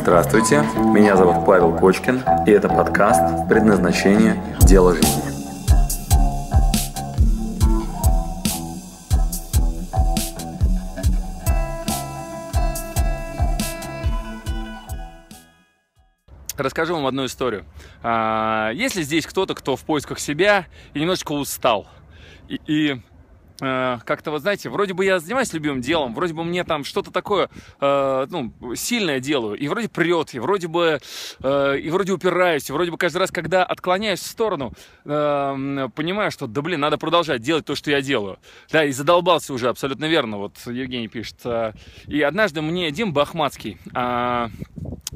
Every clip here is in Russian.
Здравствуйте, меня зовут Павел Кочкин, и это подкаст «Предназначение. Дело жизни». Расскажу вам одну историю. А, Если здесь кто-то, кто в поисках себя и немножечко устал, и, и э, как-то, вот знаете, вроде бы я занимаюсь любимым делом, вроде бы мне там что-то такое, э, ну, сильное делаю, и вроде прет, и вроде бы, э, и вроде упираюсь, и вроде бы каждый раз, когда отклоняюсь в сторону, э, понимаю, что, да блин, надо продолжать делать то, что я делаю. Да, и задолбался уже, абсолютно верно, вот Евгений пишет. Э, и однажды мне Дим Бахматский, э,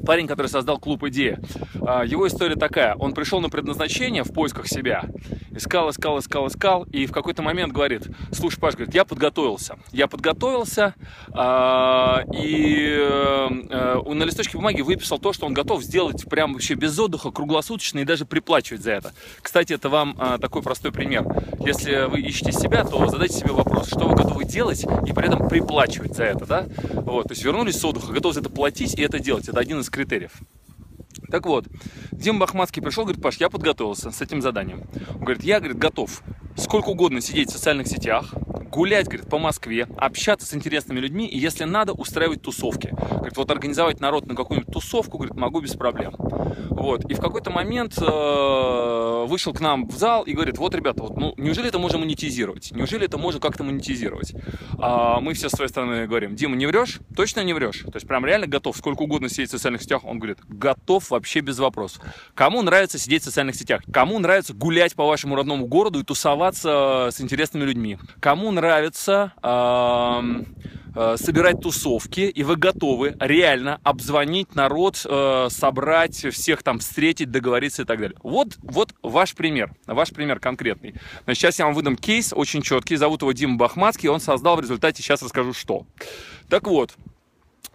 парень, который создал клуб «Идея», э, его история такая, он пришел на предназначение в поисках себя, искал, искал, искал, искал, и в какой-то момент говорит, слушай, Паш, говорит, я подготовился. Я подготовился а, и а, на листочке бумаги выписал то, что он готов сделать прям вообще без отдыха, круглосуточно и даже приплачивать за это. Кстати, это вам а, такой простой пример. Если вы ищете себя, то задайте себе вопрос, что вы готовы делать и при этом приплачивать за это, да? Вот, то есть вернулись с отдыха, готовы за это платить и это делать. Это один из критериев. Так вот, Дима Бахматский пришел, говорит, Паш, я подготовился с этим заданием. Он говорит, я, говорит, готов сколько угодно сидеть в социальных сетях, гулять, говорит, по Москве, общаться с интересными людьми, и если надо, устраивать тусовки. Говорит, вот организовать народ на какую-нибудь тусовку, говорит, могу без проблем. Вот. И в какой-то момент э, вышел к нам в зал и говорит, вот, ребята, вот, ну, неужели это можно монетизировать? Неужели это можно как-то монетизировать? А мы все с своей стороны говорим, Дима, не врешь? Точно не врешь? То есть прям реально готов сколько угодно сидеть в социальных сетях? Он говорит, готов вообще без вопросов. Кому нравится сидеть в социальных сетях? Кому нравится гулять по вашему родному городу и тусоваться с интересными людьми? Кому нравится э, собирать тусовки, и вы готовы реально обзвонить народ, э, собрать всех там, встретить, договориться и так далее. Вот, вот ваш пример, ваш пример конкретный. Значит, сейчас я вам выдам кейс очень четкий, зовут его Дима Бахматский, он создал в результате, сейчас расскажу что. Так вот,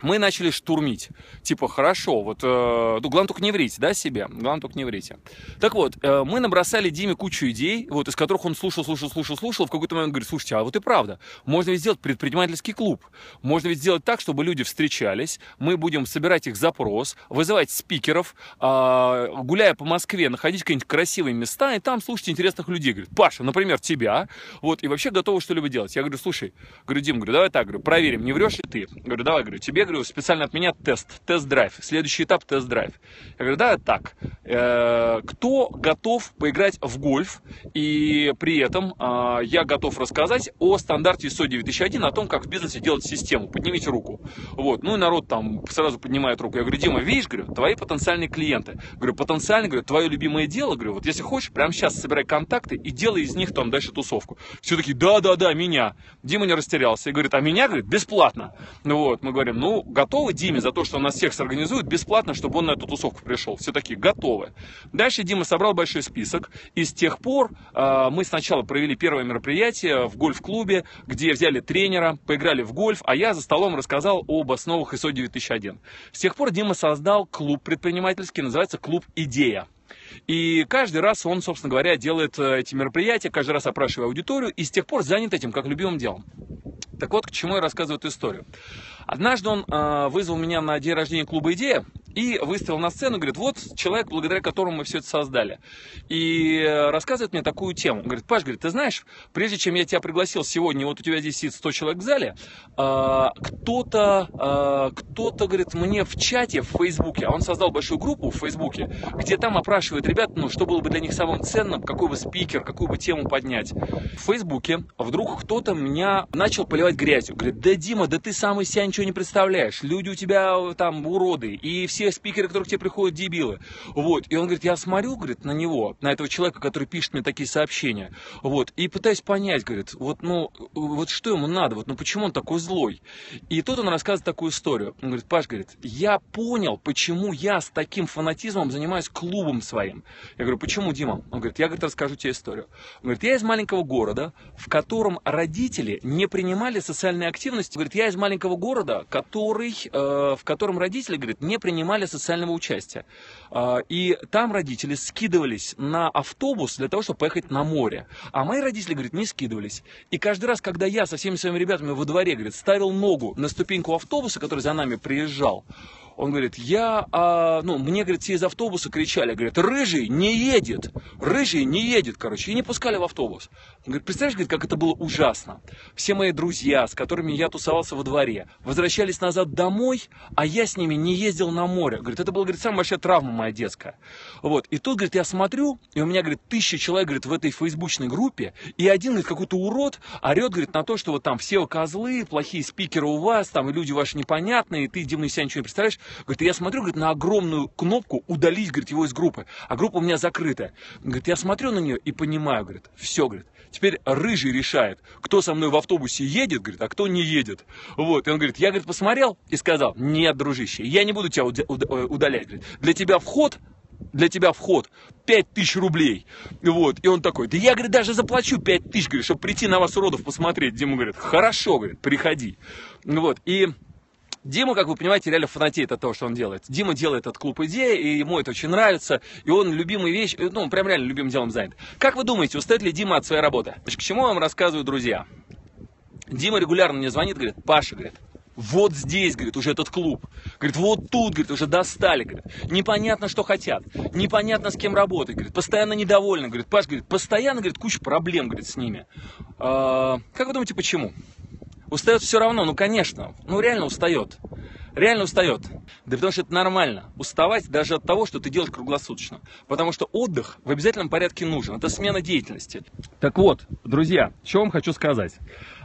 мы начали штурмить. Типа, хорошо, вот, э, ну, главное только не врите, да, себе? Главное только не врите. Так вот, э, мы набросали Диме кучу идей, вот, из которых он слушал, слушал, слушал, слушал, в какой-то момент говорит, слушайте, а вот и правда, можно ведь сделать предпринимательский клуб, можно ведь сделать так, чтобы люди встречались, мы будем собирать их запрос, вызывать спикеров, э, гуляя по Москве, находить какие-нибудь красивые места, и там слушать интересных людей. Говорит, Паша, например, тебя, вот, и вообще готовы что-либо делать. Я говорю, слушай, говорю, Дим, говорю, давай так, говорю, проверим, не врешь ли ты? Говорю, давай, говорю, тебе говорю, специально от меня тест, тест-драйв. Следующий этап тест-драйв. Я говорю, да, так. Э, кто готов поиграть в гольф? И при этом э, я готов рассказать о стандарте ISO 9001, о том, как в бизнесе делать систему. Поднимите руку. Вот. Ну и народ там сразу поднимает руку. Я говорю, Дима, видишь, говорю, твои потенциальные клиенты. Говорю, потенциально, говорю, твое любимое дело, говорю, вот если хочешь, прямо сейчас собирай контакты и делай из них там дальше тусовку. Все таки да, да, да, меня. Дима не растерялся и говорит, а меня, говорит, бесплатно. Ну вот, мы говорим, ну, готовы Диме за то, что он нас всех сорганизует бесплатно, чтобы он на эту тусовку пришел. Все такие готовы. Дальше Дима собрал большой список. И с тех пор э, мы сначала провели первое мероприятие в гольф-клубе, где взяли тренера, поиграли в гольф, а я за столом рассказал об основах ISO 9001. С тех пор Дима создал клуб предпринимательский, называется клуб «Идея». И каждый раз он, собственно говоря, делает э, эти мероприятия, каждый раз опрашивая аудиторию, и с тех пор занят этим как любимым делом. Так вот, к чему я рассказываю эту историю. Однажды он э, вызвал меня на день рождения клуба «Идея» и выставил на сцену, говорит, вот человек, благодаря которому мы все это создали. И рассказывает мне такую тему. Говорит, Паш, говорит, ты знаешь, прежде чем я тебя пригласил сегодня, вот у тебя здесь сидит 100 человек в зале, э, кто-то, э, кто-то, говорит, мне в чате в Фейсбуке, а он создал большую группу в Фейсбуке, где там опрашивает ребят, ну, что было бы для них самым ценным, какой бы спикер, какую бы тему поднять. В Фейсбуке вдруг кто-то меня начал поливать грязью. Говорит, да, Дима, да ты сам из себя ничего не представляешь. Люди у тебя там уроды, и все спикеры, которые к тебе приходят, дебилы. Вот. И он говорит, я смотрю, говорит, на него, на этого человека, который пишет мне такие сообщения, вот, и пытаюсь понять, говорит, вот, ну, вот что ему надо, вот, ну, почему он такой злой? И тут он рассказывает такую историю. Он говорит, Паш, говорит, я понял, почему я с таким фанатизмом занимаюсь клубом своим. Я говорю, почему, Дима? Он говорит, я, говорит, расскажу тебе историю. Он говорит, я из маленького города, в котором родители не принимали социальные активности. Говорит, я из маленького города, который, э, в котором родители, говорит, не принимали социального участия. Э, и там родители скидывались на автобус для того, чтобы поехать на море. А мои родители, говорит, не скидывались. И каждый раз, когда я со всеми своими ребятами во дворе, говорит, ставил ногу на ступеньку автобуса, который за нами приезжал, Он говорит, я, а, ну, мне, говорит, все из автобуса кричали, говорят, рыжий не едет, рыжий не едет, короче, и не пускали в автобус. Он говорит, представляешь, говорит, как это было ужасно. Все мои друзья, с которыми я тусовался во дворе, возвращались назад домой, а я с ними не ездил на море. Говорит, это была, говорит, самая большая травма моя детская. Вот, и тут, говорит, я смотрю, и у меня, говорит, тысяча человек, говорит, в этой фейсбучной группе, и один, говорит, какой-то урод орет, говорит, на то, что вот там все козлы, плохие спикеры у вас, там, и люди ваши непонятные, и ты, Дима, из себя ничего не представляешь. Говорит, я смотрю, говорит, на огромную кнопку удалить, говорит, его из группы. А группа у меня закрытая. Говорит, я смотрю на нее и понимаю, говорит, все, говорит. Теперь рыжий решает, кто со мной в автобусе едет, говорит, а кто не едет. Вот, и он говорит, я, говорит, посмотрел и сказал, нет, дружище, я не буду тебя э, удалять, говорит. Для тебя вход для тебя вход 5000 рублей. Вот. И он такой, да я, говорит, даже заплачу 5000, говорит, чтобы прийти на вас, уродов, посмотреть. Дима говорит, хорошо, говорит, приходи. Вот. И Дима, как вы понимаете, реально фанатеет от того, что он делает. Дима делает этот клуб идеи, и ему это очень нравится, и он любимые вещи, ну, он прям реально любимым делом занят. Как вы думаете, устает ли Дима от своей работы? К чему я вам рассказываю, друзья? Дима регулярно мне звонит, говорит, Паша, говорит, вот здесь, говорит, уже этот клуб. Говорит, вот тут, говорит, уже достали, говорит. Непонятно, что хотят. Непонятно, с кем работать, говорит. Постоянно недовольны, говорит. Паш, говорит, постоянно, говорит, куча проблем, говорит, с ними. А, как вы думаете, почему? Устает все равно, ну конечно, ну реально устает. Реально устает. Да потому что это нормально. Уставать даже от того, что ты делаешь круглосуточно. Потому что отдых в обязательном порядке нужен. Это смена деятельности. Так вот, друзья, что вам хочу сказать.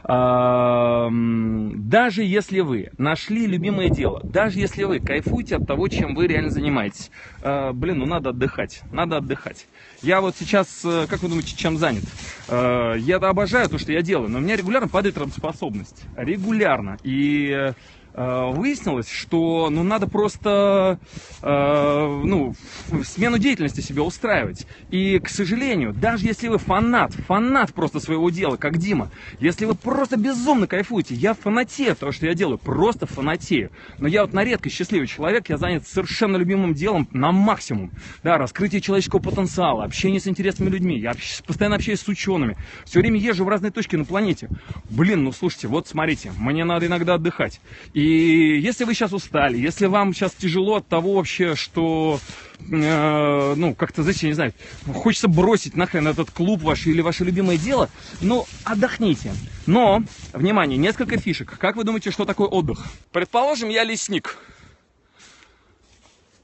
Даже если вы нашли любимое дело, даже если вы кайфуете от того, чем вы реально занимаетесь, а, блин, ну надо отдыхать, надо отдыхать. Я вот сейчас, э, как вы думаете, чем занят? А, я обожаю то, что я делаю, но у меня регулярно падает работоспособность. Регулярно. И Э, выяснилось, что ну, надо просто э, ну, смену деятельности себе устраивать. И, к сожалению, даже если вы фанат, фанат просто своего дела, как Дима, если вы просто безумно кайфуете, я фанатею того, что я делаю, просто фанатею. Но я вот на редкость счастливый человек, я занят совершенно любимым делом на максимум. Да, раскрытие человеческого потенциала, общение с интересными людьми, я постоянно общаюсь с учеными, все время езжу в разные точки на планете. Блин, ну слушайте, вот смотрите, мне надо иногда отдыхать. И и если вы сейчас устали, если вам сейчас тяжело от того вообще, что, э, ну, как-то, знаете, не знаю, хочется бросить нахрен этот клуб ваш или ваше любимое дело, ну, отдохните. Но, внимание, несколько фишек. Как вы думаете, что такое отдых? Предположим, я лесник.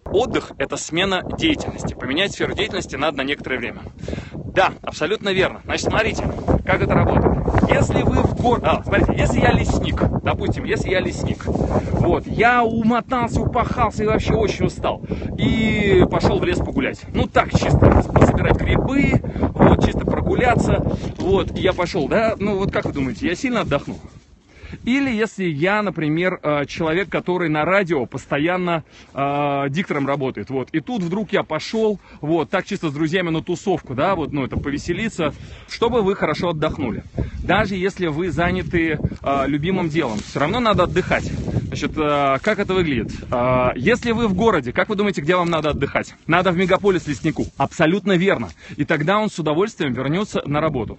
Отдых – это смена деятельности. Поменять сферу деятельности надо на некоторое время. Да, абсолютно верно. Значит, смотрите, как это работает. Если вы в город... А, смотрите, если я лесник, допустим, если я лесник, вот, я умотался, упахался и вообще очень устал, и пошел в лес погулять. Ну, так, чисто пособирать грибы, вот, чисто прогуляться, вот, я пошел, да, ну, вот как вы думаете, я сильно отдохнул? Или если я, например, э, человек, который на радио постоянно э, диктором работает, вот, и тут вдруг я пошел, вот, так чисто с друзьями на тусовку, да, вот, ну, это повеселиться, чтобы вы хорошо отдохнули. Даже если вы заняты э, любимым делом, все равно надо отдыхать. Значит, э, как это выглядит? Э, если вы в городе, как вы думаете, где вам надо отдыхать? Надо в мегаполис леснику. Абсолютно верно. И тогда он с удовольствием вернется на работу.